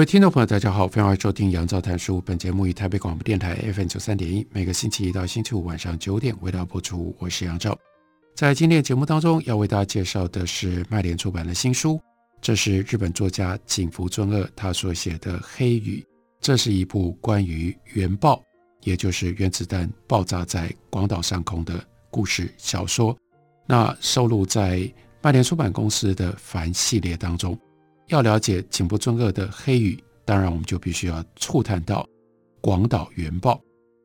各位听众朋友，大家好，欢迎收听杨照谈书。本节目以台北广播电台 FM 九三点一，每个星期一到星期五晚上九点为大家播出。我是杨照。在今天节目当中，要为大家介绍的是麦田出版的新书，这是日本作家井伏尊二他所写的《黑雨》，这是一部关于原爆，也就是原子弹爆炸在广岛上空的故事小说。那收录在麦田出版公司的凡系列当中。要了解井部尊二的《黑雨》，当然我们就必须要触探到广岛原爆。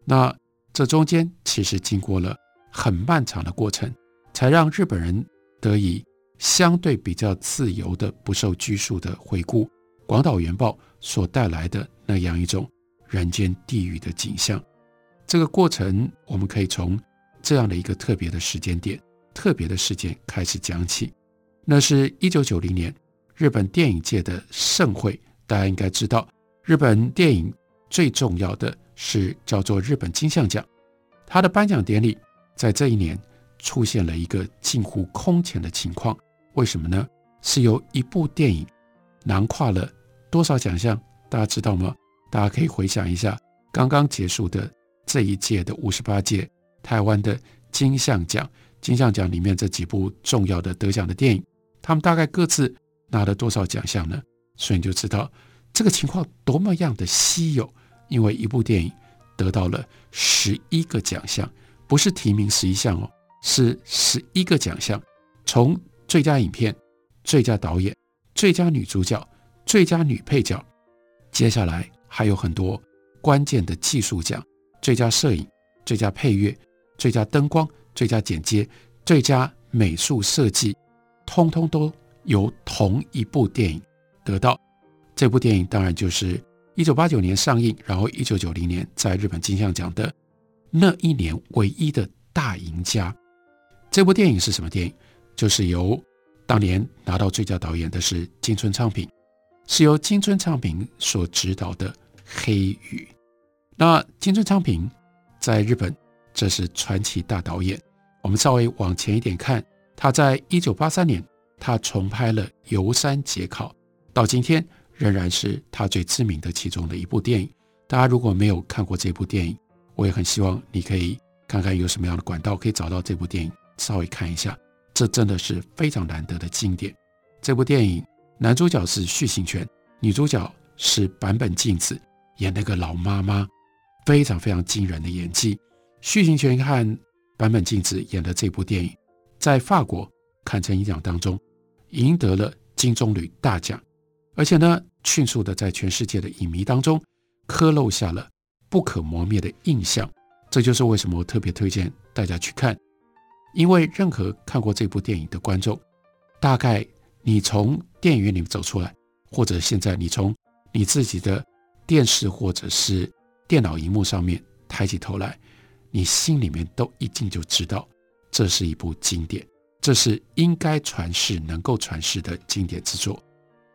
那这中间其实经过了很漫长的过程，才让日本人得以相对比较自由的、不受拘束的回顾广岛原爆所带来的那样一种人间地狱的景象。这个过程，我们可以从这样的一个特别的时间点、特别的事件开始讲起。那是一九九零年。日本电影界的盛会，大家应该知道，日本电影最重要的是叫做日本金像奖。它的颁奖典礼在这一年出现了一个近乎空前的情况。为什么呢？是由一部电影囊括了多少奖项？大家知道吗？大家可以回想一下刚刚结束的这一届的五十八届台湾的金像奖。金像奖里面这几部重要的得奖的电影，他们大概各自。拿了多少奖项呢？所以你就知道这个情况多么样的稀有，因为一部电影得到了十一个奖项，不是提名十一项哦，是十一个奖项，从最佳影片、最佳导演、最佳女主角、最佳女配角，接下来还有很多关键的技术奖，最佳摄影、最佳配乐、最佳灯光、最佳剪接、最佳美术设计，通通都。由同一部电影得到，这部电影当然就是一九八九年上映，然后一九九零年在日本金像奖的那一年唯一的大赢家。这部电影是什么电影？就是由当年拿到最佳导演的是金村昌平，是由金村昌平所执导的《黑雨》。那金村昌平在日本这是传奇大导演。我们稍微往前一点看，他在一九八三年。他重拍了《游山节考》，到今天仍然是他最知名的其中的一部电影。大家如果没有看过这部电影，我也很希望你可以看看有什么样的管道可以找到这部电影，稍微看一下。这真的是非常难得的经典。这部电影男主角是续幸泉，女主角是坂本静子，演那个老妈妈，非常非常惊人的演技。续幸泉和坂本静子演的这部电影，在法国坎城影奖当中。赢得了金棕榈大奖，而且呢，迅速的在全世界的影迷当中刻录下了不可磨灭的印象。这就是为什么我特别推荐大家去看，因为任何看过这部电影的观众，大概你从电影院里面走出来，或者现在你从你自己的电视或者是电脑荧幕上面抬起头来，你心里面都一定就知道，这是一部经典。这是应该传世、能够传世的经典之作，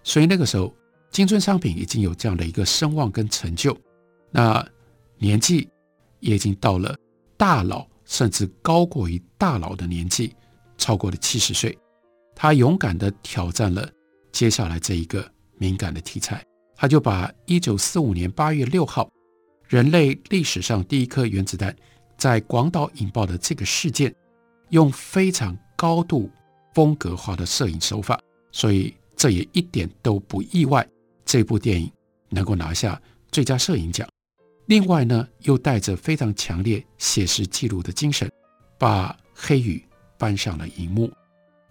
所以那个时候，金村昌平已经有这样的一个声望跟成就，那年纪也已经到了大佬，甚至高过于大佬的年纪，超过了七十岁。他勇敢地挑战了接下来这一个敏感的题材，他就把一九四五年八月六号，人类历史上第一颗原子弹在广岛引爆的这个事件，用非常高度风格化的摄影手法，所以这也一点都不意外。这部电影能够拿下最佳摄影奖。另外呢，又带着非常强烈写实记录的精神，把《黑雨》搬上了荧幕。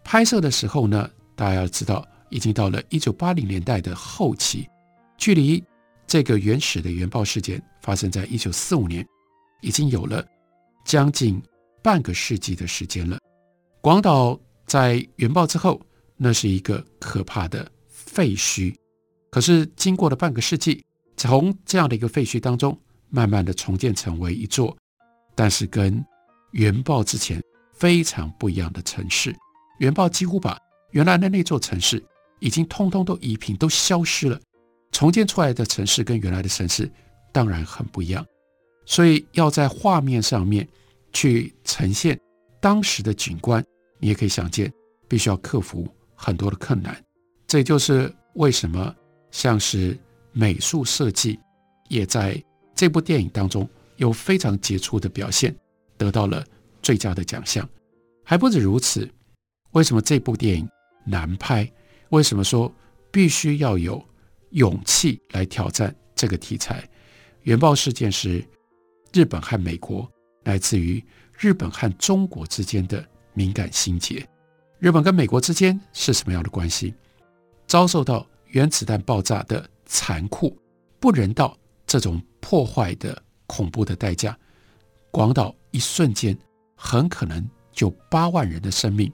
拍摄的时候呢，大家要知道，已经到了一九八零年代的后期，距离这个原始的原爆事件发生在一九四五年，已经有了将近半个世纪的时间了。广岛在原爆之后，那是一个可怕的废墟。可是经过了半个世纪，从这样的一个废墟当中，慢慢的重建成为一座，但是跟原爆之前非常不一样的城市。原爆几乎把原来的那座城市已经通通都夷平，都消失了。重建出来的城市跟原来的城市当然很不一样，所以要在画面上面去呈现当时的景观，你也可以想见，必须要克服很多的困难。这也就是为什么像是美术设计也在这部电影当中有非常杰出的表现，得到了最佳的奖项。还不止如此，为什么这部电影难拍？为什么说必须要有？勇气来挑战这个题材。原爆事件是日本和美国，来自于日本和中国之间的敏感心结。日本跟美国之间是什么样的关系？遭受到原子弹爆炸的残酷、不人道这种破坏的恐怖的代价，广岛一瞬间很可能就八万人的生命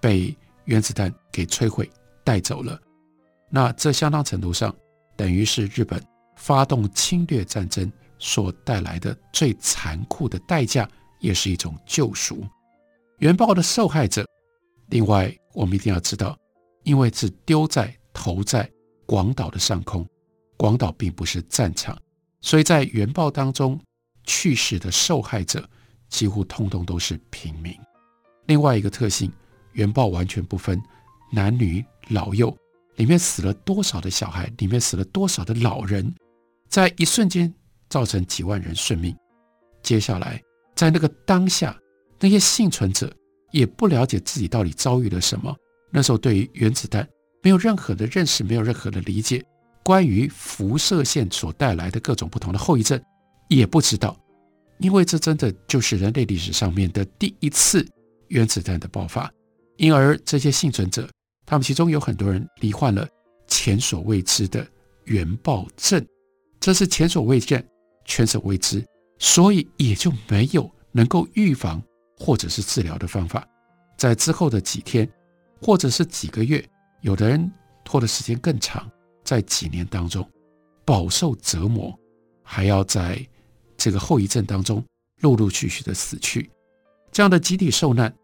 被原子弹给摧毁带走了。那这相当程度上等于是日本发动侵略战争所带来的最残酷的代价，也是一种救赎。原爆的受害者，另外我们一定要知道，因为是丢在投在广岛的上空，广岛并不是战场，所以在原爆当中去世的受害者几乎通通都是平民。另外一个特性，原爆完全不分男女老幼。里面死了多少的小孩？里面死了多少的老人？在一瞬间造成几万人顺命。接下来，在那个当下，那些幸存者也不了解自己到底遭遇了什么。那时候，对于原子弹没有任何的认识，没有任何的理解。关于辐射线所带来的各种不同的后遗症，也不知道。因为这真的就是人类历史上面的第一次原子弹的爆发，因而这些幸存者。他们其中有很多人罹患了前所未知的原爆症，这是前所未见、前所未知，所以也就没有能够预防或者是治疗的方法。在之后的几天或者是几个月，有的人拖的时间更长，在几年当中饱受折磨，还要在这个后遗症当中陆陆续续的死去。这样的集体受难，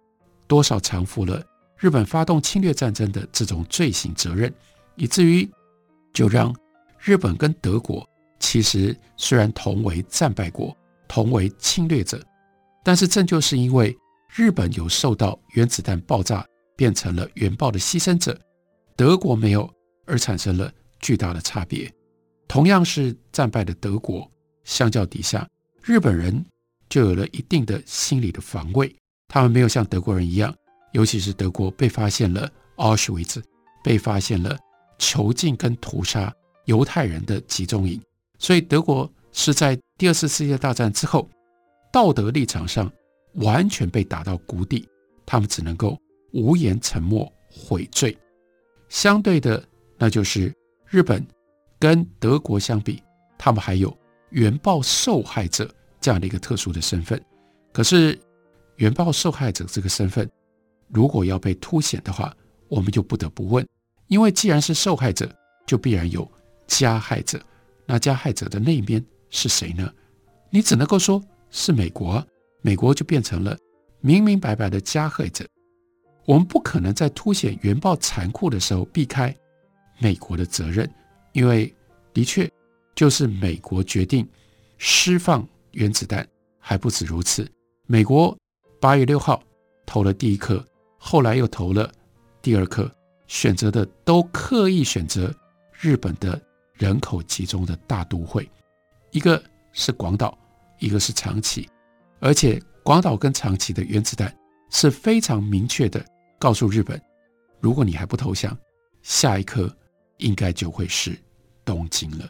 多少偿付了。日本发动侵略战争的这种罪行责任，以至于就让日本跟德国其实虽然同为战败国，同为侵略者，但是正就是因为日本有受到原子弹爆炸变成了原爆的牺牲者，德国没有，而产生了巨大的差别。同样是战败的德国，相较底下，日本人就有了一定的心理的防卫，他们没有像德国人一样。尤其是德国被发现了奥斯维兹，被发现了囚禁跟屠杀犹太人的集中营，所以德国是在第二次世界大战之后，道德立场上完全被打到谷底，他们只能够无言沉默悔罪。相对的，那就是日本跟德国相比，他们还有原爆受害者这样的一个特殊的身份。可是原爆受害者这个身份。如果要被凸显的话，我们就不得不问，因为既然是受害者，就必然有加害者。那加害者的那一边是谁呢？你只能够说是美国，美国就变成了明明白白的加害者。我们不可能在凸显原爆残酷的时候避开美国的责任，因为的确就是美国决定释放原子弹，还不止如此。美国八月六号投了第一颗。后来又投了第二颗，选择的都刻意选择日本的人口集中的大都会，一个是广岛，一个是长崎，而且广岛跟长崎的原子弹是非常明确的告诉日本，如果你还不投降，下一颗应该就会是东京了。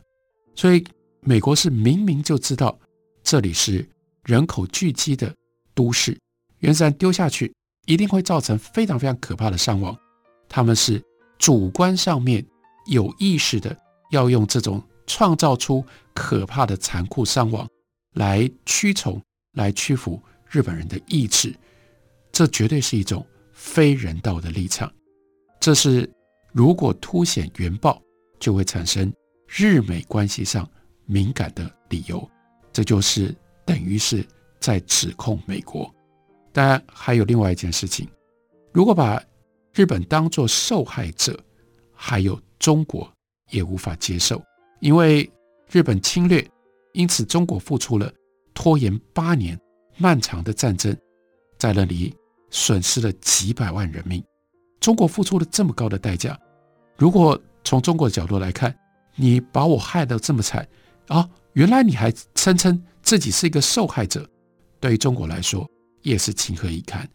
所以美国是明明就知道这里是人口聚集的都市，原子弹丢下去。一定会造成非常非常可怕的伤亡。他们是主观上面有意识的，要用这种创造出可怕的残酷伤亡来屈从、来屈服日本人的意志。这绝对是一种非人道的立场。这是如果凸显原爆就会产生日美关系上敏感的理由，这就是等于是在指控美国。当然，还有另外一件事情，如果把日本当作受害者，还有中国也无法接受，因为日本侵略，因此中国付出了拖延八年漫长的战争，在那里损失了几百万人命。中国付出了这么高的代价，如果从中国的角度来看，你把我害得这么惨啊，原来你还声称自己是一个受害者，对于中国来说也是情何以堪。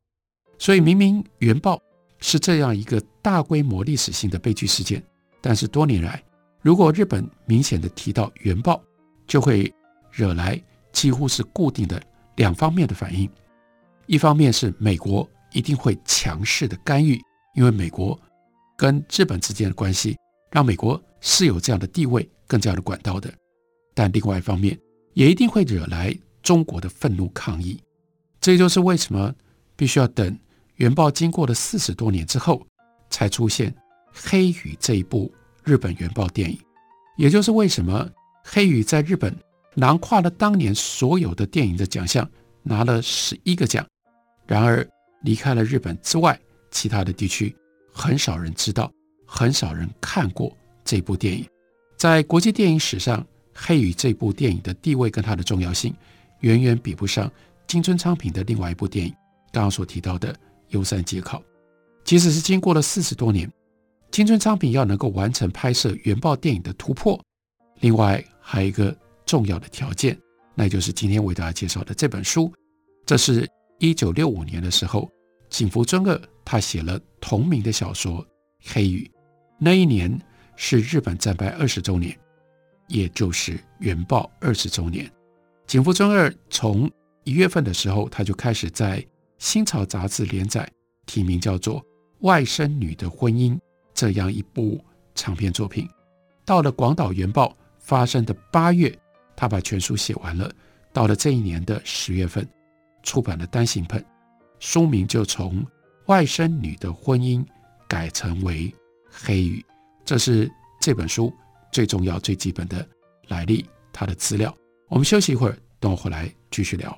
所以明明原爆是这样一个大规模历史性的悲剧事件，但是多年来，如果日本明显的提到原爆，就会惹来几乎是固定的两方面的反应，一方面是美国一定会强势的干预。因为美国跟日本之间的关系，让美国是有这样的地位、更加的管道的，但另外一方面，也一定会惹来中国的愤怒抗议。这就是为什么必须要等原爆经过了四十多年之后，才出现《黑雨》这一部日本原爆电影。也就是为什么《黑雨》在日本囊括了当年所有的电影的奖项，拿了十一个奖，然而离开了日本之外。其他的地区很少人知道，很少人看过这部电影。在国际电影史上，《黑雨》这部电影的地位跟它的重要性，远远比不上金村昌平的另外一部电影，刚刚所提到的《优山节考》。即使是经过了四十多年，青春昌平要能够完成拍摄原爆电影的突破，另外还有一个重要的条件，那就是今天为大家介绍的这本书。这是一九六五年的时候。井伏尊二他写了同名的小说《黑雨》，那一年是日本战败二十周年，也就是原爆二十周年。井伏尊二从一月份的时候，他就开始在《新潮》杂志连载，题名叫做《外甥女的婚姻》这样一部长篇作品。到了广岛原爆发生的八月，他把全书写完了。到了这一年的十月份，出版了单行本。书名就从外甥女的婚姻改成为黑雨，这是这本书最重要、最基本的来历，它的资料。我们休息一会儿，等我回来继续聊。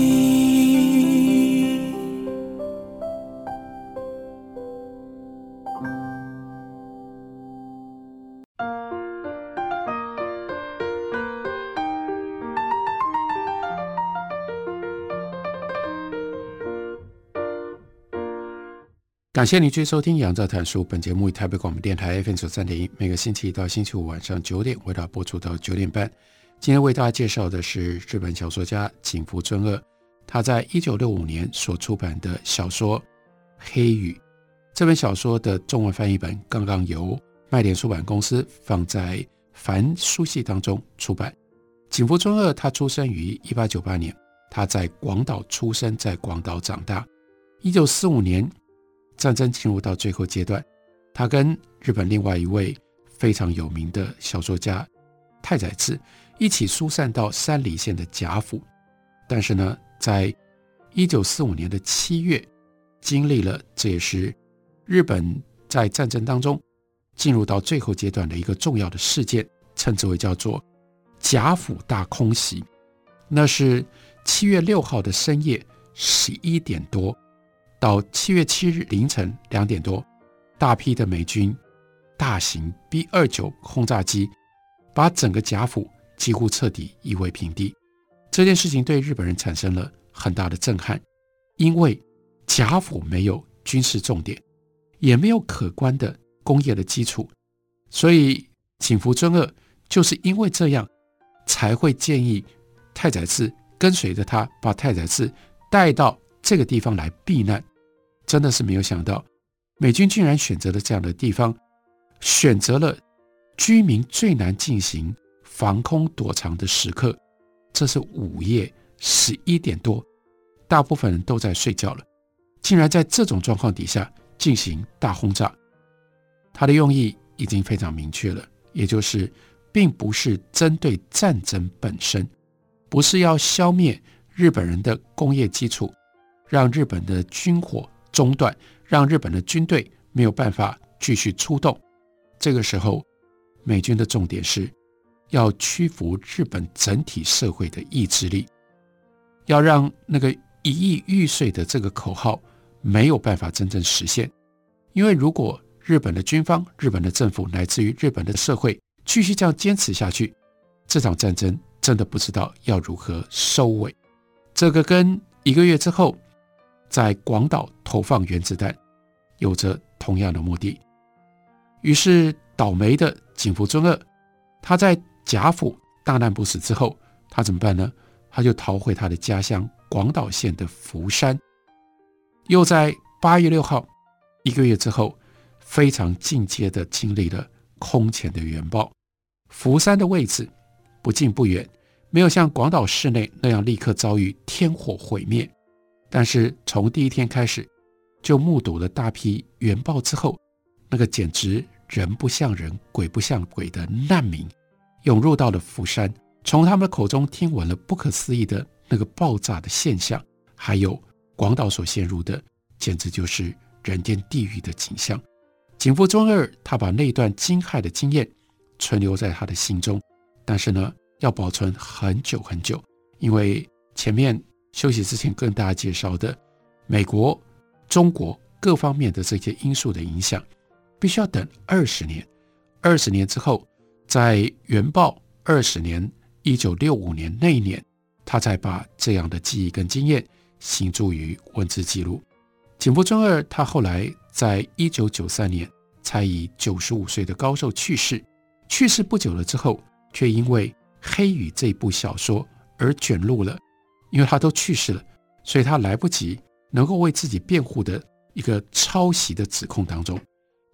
感谢您继续收听《杨照谈书》。本节目以台北广播电台 FM 九三点一，每个星期一到星期五晚上九点为大家播出到九点半。今天为大家介绍的是日本小说家井伏尊二，他在一九六五年所出版的小说《黑雨》。这本小说的中文翻译本刚刚由麦田出版公司放在凡书系当中出版。井伏尊二他出生于一八九八年，他在广岛出生，在广岛长大。一九四五年。战争进入到最后阶段，他跟日本另外一位非常有名的小说家太宰治一起疏散到山梨县的贾府。但是呢，在一九四五年的七月，经历了这也是日本在战争当中进入到最后阶段的一个重要的事件，称之为叫做贾府大空袭。那是七月六号的深夜十一点多。到七月七日凌晨两点多，大批的美军大型 B 二九轰炸机把整个甲府几乎彻底夷为平地。这件事情对日本人产生了很大的震撼，因为甲府没有军事重点，也没有可观的工业的基础，所以井伏尊二就是因为这样才会建议太宰治跟随着他，把太宰治带到这个地方来避难。真的是没有想到，美军竟然选择了这样的地方，选择了居民最难进行防空躲藏的时刻，这是午夜十一点多，大部分人都在睡觉了，竟然在这种状况底下进行大轰炸。他的用意已经非常明确了，也就是并不是针对战争本身，不是要消灭日本人的工业基础，让日本的军火中断，让日本的军队没有办法继续出动。这个时候，美军的重点是要屈服日本整体社会的意志力，要让那个一亿玉碎的这个口号没有办法真正实现，因为如果日本的军方、日本的政府乃至于日本的社会继续这样坚持下去，这场战争真的不知道要如何收尾。这个跟一个月之后在广岛投放原子弹有着同样的目的。于是倒霉的井伏尊二，他在甲府大难不死之后，他怎么办呢？他就逃回他的家乡广岛县的福山，又在八月六号一个月之后。非常进阶的经历了空前的原爆，福山的位置不近不远，没有像广岛市内那样立刻遭遇天火毁灭，但是从第一天开始就目睹了大批原爆之后，那个简直人不像人、鬼不像鬼的难民涌入到了釜山，从他们的口中听闻了不可思议的那个爆炸的现象，还有广岛所陷入的简直就是人间地狱的景象。井伏尊二，他把那段惊骇的经验存留在他的心中，但是呢，要保存很久很久，因为前面休息之前跟大家介绍的美国、中国各方面的这些因素的影响，必须要等二十年。二十年之后，在原爆二十年，一九六五年那一年，他才把这样的记忆跟经验形诸于文字记录。井伏尊二，他后来。在一九九三年，才以九十五岁的高寿去世。去世不久了之后，却因为《黑雨》这部小说而卷入了，因为他都去世了，所以他来不及能够为自己辩护的一个抄袭的指控当中。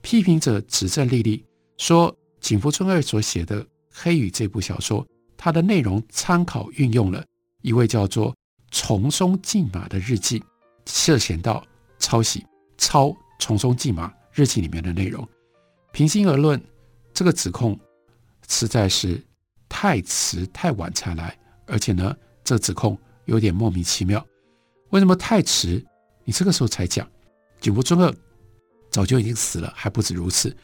批评者指证莉莉，说井伏尊二所写的《黑雨》这部小说，它的内容参考运用了一位叫做重松静马的日记，涉嫌到抄袭抄。重松静马日记里面的内容，平心而论，这个指控实在是太迟太晚才来，而且呢，这指控有点莫名其妙。为什么太迟？你这个时候才讲？井伏尊二早就已经死了，还不止如此，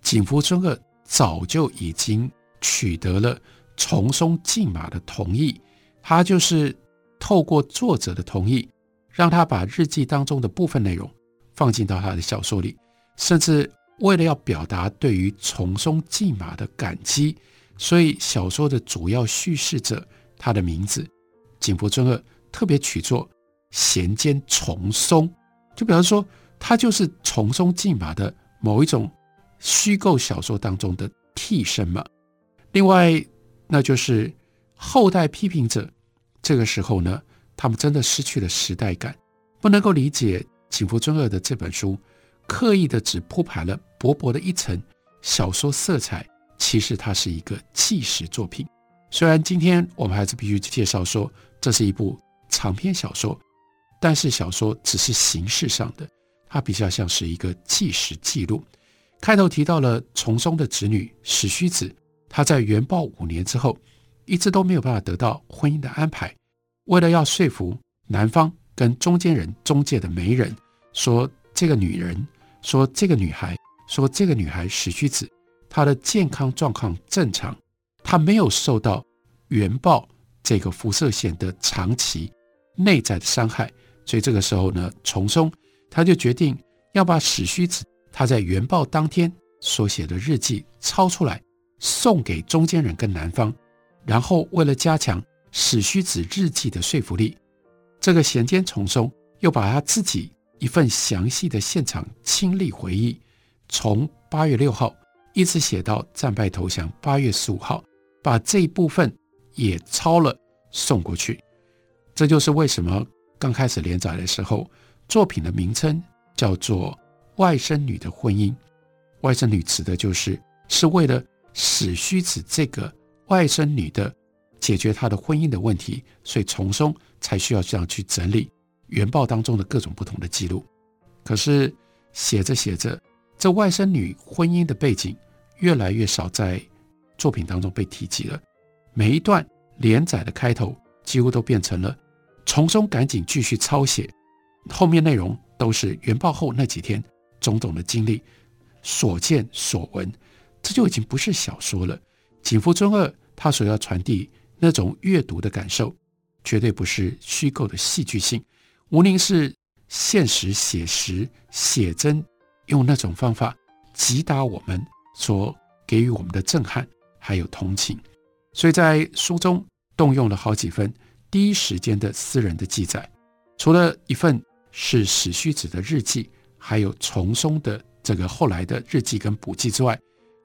井伏尊二早就已经取得了重松静马的同意，他就是透过作者的同意，让他把日记当中的部分内容。放进到他的小说里，甚至为了要表达对于重松静马的感激，所以小说的主要叙事者他的名字井伏尊二特别取作闲间重松，就表示说他就是重松静马的某一种虚构小说当中的替身嘛。另外，那就是后代批评者这个时候呢，他们真的失去了时代感，不能够理解。井伏尊二的这本书，刻意的只铺排了薄薄的一层小说色彩，其实它是一个纪实作品。虽然今天我们还是必须介绍说这是一部长篇小说，但是小说只是形式上的，它比较像是一个纪实记录。开头提到了重松的侄女矢须子，她在原爆五年之后，一直都没有办法得到婚姻的安排，为了要说服男方。跟中间人中介的媒人说，这个女人说这个女孩说这个女孩矢须子，她的健康状况正常，他没有受到原爆这个辐射线的长期内在的伤害，所以这个时候呢，重松他就决定要把史须子他在原爆当天所写的日记抄出来，送给中间人跟男方，然后为了加强史须子日记的说服力。这个闲间重松又把他自己一份详细的现场亲历回忆，从八月六号一直写到战败投降八月十五号，把这一部分也抄了送过去。这就是为什么刚开始连载的时候，作品的名称叫做《外甥女的婚姻》。外甥女指的就是是为了史虚子这个外甥女的解决她的婚姻的问题，所以重松才需要这样去整理原报当中的各种不同的记录。可是写着写着，这外甥女婚姻的背景越来越少在作品当中被提及了。每一段连载的开头几乎都变成了从中赶紧继续抄写，后面内容都是原报后那几天种种的经历、所见所闻，这就已经不是小说了。井伏尊二他所要传递那种阅读的感受，绝对不是虚构的戏剧性，吴宁是现实写实写真，用那种方法击打我们所给予我们的震撼，还有同情。所以在书中动用了好几份第一时间的私人的记载，除了一份是史须子的日记，还有重松的这个后来的日记跟补记之外，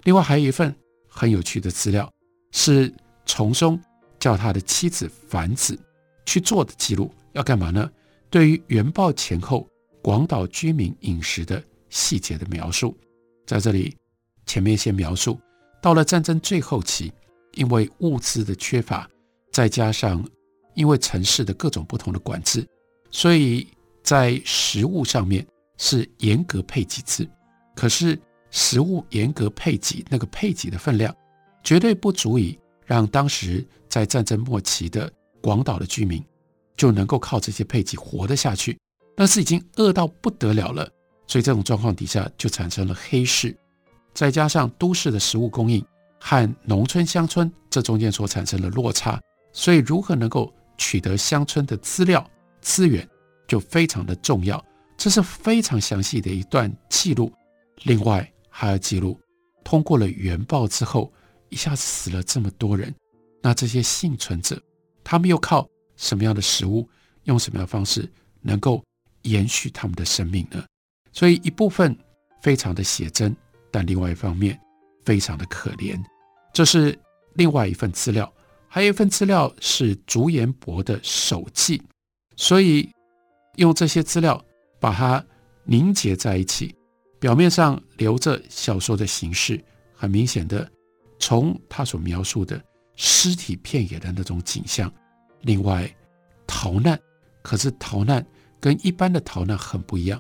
另外还有一份很有趣的资料，是重松叫他的妻子繁子去做的记录，要干嘛呢？对于原报前后广岛居民饮食的细节的描述，在这里前面先描述，到了战争最后期。因为物资的缺乏，再加上因为城市的各种不同的管制，所以在食物上面是严格配给制。可是食物严格配给，那个配给的分量绝对不足以让当时在战争末期的广岛的居民就能够靠这些配给活得下去。那是已经饿到不得了了，所以这种状况底下就产生了黑市，再加上都市的食物供应。和农村乡村这中间所产生的落差，所以如何能够取得乡村的资料资源就非常的重要。这是非常详细的一段记录。另外还要记录，通过了原报之后，一下子死了这么多人，那这些幸存者，他们又靠什么样的食物，用什么样的方式能够延续他们的生命呢？所以一部分非常的写真，但另外一方面非常的可怜。这是另外一份资料，还有一份资料是竹研博的手记，所以用这些资料把它凝结在一起，表面上留着小说的形式，很明显的从他所描述的尸体遍野的那种景象，另外逃难，可是逃难跟一般的逃难很不一样，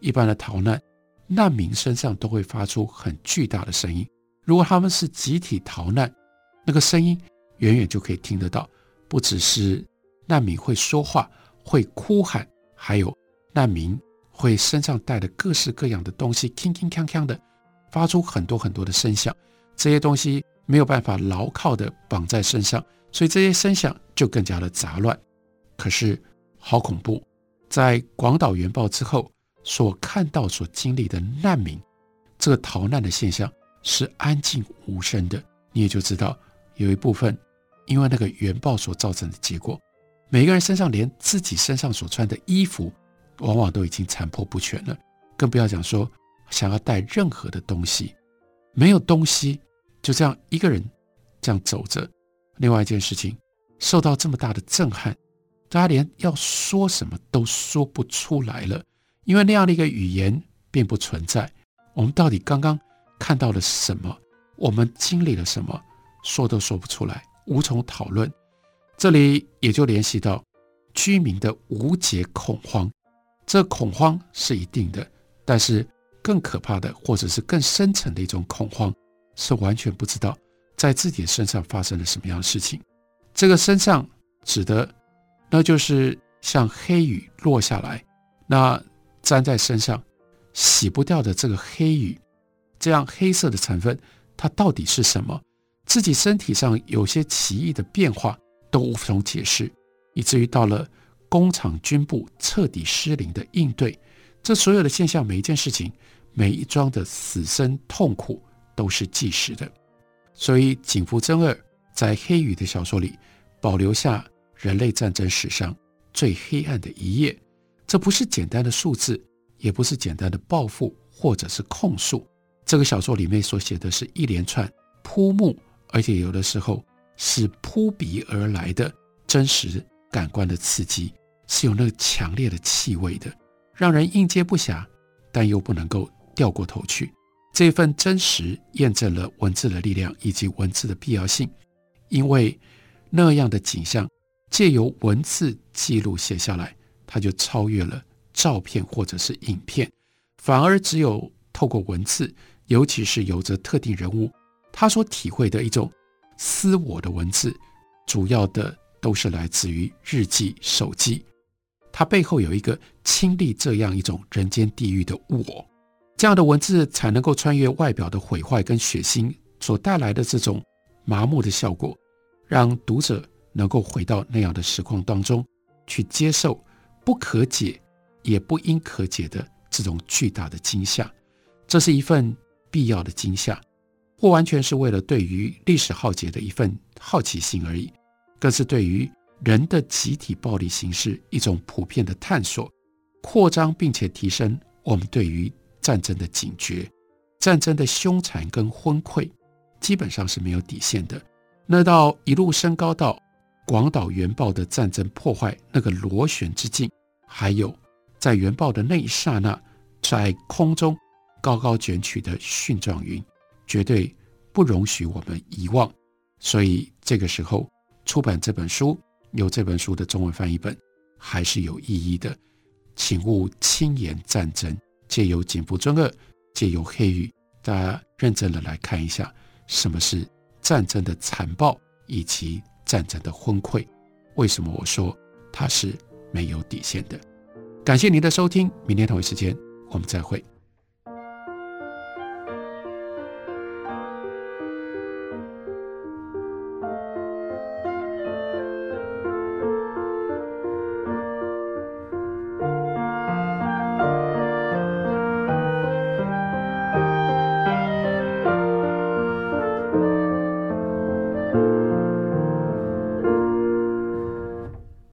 一般的逃难，难民身上都会发出很巨大的声音。如果他们是集体逃难，那个声音远远就可以听得到。不只是难民会说话、会哭喊，还有难民会身上带着各式各样的东西，铿铿锵锵的发出很多很多的声响。这些东西没有办法牢靠的绑在身上，所以这些声响就更加的杂乱。可是好恐怖，在广岛原爆之后所看到、所经历的难民，这个逃难的现象。是安静无声的，你也就知道有一部分，因为那个原爆所造成的结果，每个人身上连自己身上所穿的衣服，往往都已经残破不全了，更不要讲说想要带任何的东西，没有东西，就这样一个人这样走着。另外一件事情，受到这么大的震撼，大家连要说什么都说不出来了，因为那样的一个语言并不存在。我们到底刚刚？看到了什么？我们经历了什么？说都说不出来，无从讨论。这里也就联系到居民的无解恐慌。这恐慌是一定的，但是更可怕的，或者是更深层的一种恐慌，是完全不知道在自己身上发生了什么样的事情。这个身上指的，那就是像黑雨落下来，那粘在身上洗不掉的这个黑雨。这样黑色的成分，它到底是什么？自己身体上有些奇异的变化都无从解释，以至于到了工厂军部彻底失灵的应对，这所有的现象，每一件事情，每一桩的死生痛苦都是计时的。所以井伏真二在《黑雨》的小说里保留下人类战争史上最黑暗的一页，这不是简单的数字，也不是简单的报复或者是控诉。这个小说里面所写的是一连串扑目，而且有的时候是扑鼻而来的真实感官的刺激，是有那个强烈的气味的，让人应接不暇，但又不能够掉过头去。这份真实验证了文字的力量以及文字的必要性，因为那样的景象借由文字记录写下来，它就超越了照片或者是影片，反而只有透过文字，尤其是有着特定人物他所体会的一种私我的文字，主要的都是来自于日记、手记，它背后有一个亲历这样一种人间地狱的我。这样的文字才能够穿越外表的毁坏跟血腥所带来的这种麻木的效果，让读者能够回到那样的时空当中去接受不可解也不应可解的这种巨大的惊吓。这是一份必要的惊吓，不完全是为了对于历史浩劫的一份好奇心而已，更是对于人的集体暴力形式一种普遍的探索、扩张，并且提升我们对于。战争的警觉，战争的凶残跟昏聩，基本上是没有底线的。那到一路升高到广岛原爆的战争破坏那个螺旋之境，还有在原爆的那一刹那，在空中高高卷起的蕈状云，绝对不容许我们遗忘。所以这个时候出版这本书，有这本书的中文翻译本，还是有意义的。请勿轻言战争。借由井伏尊二，借由黑羽，大家认真的来看一下什么是战争的残暴以及战争的昏聩。为什么我说它是没有底线的？感谢您的收听，明天同一时间我们再会。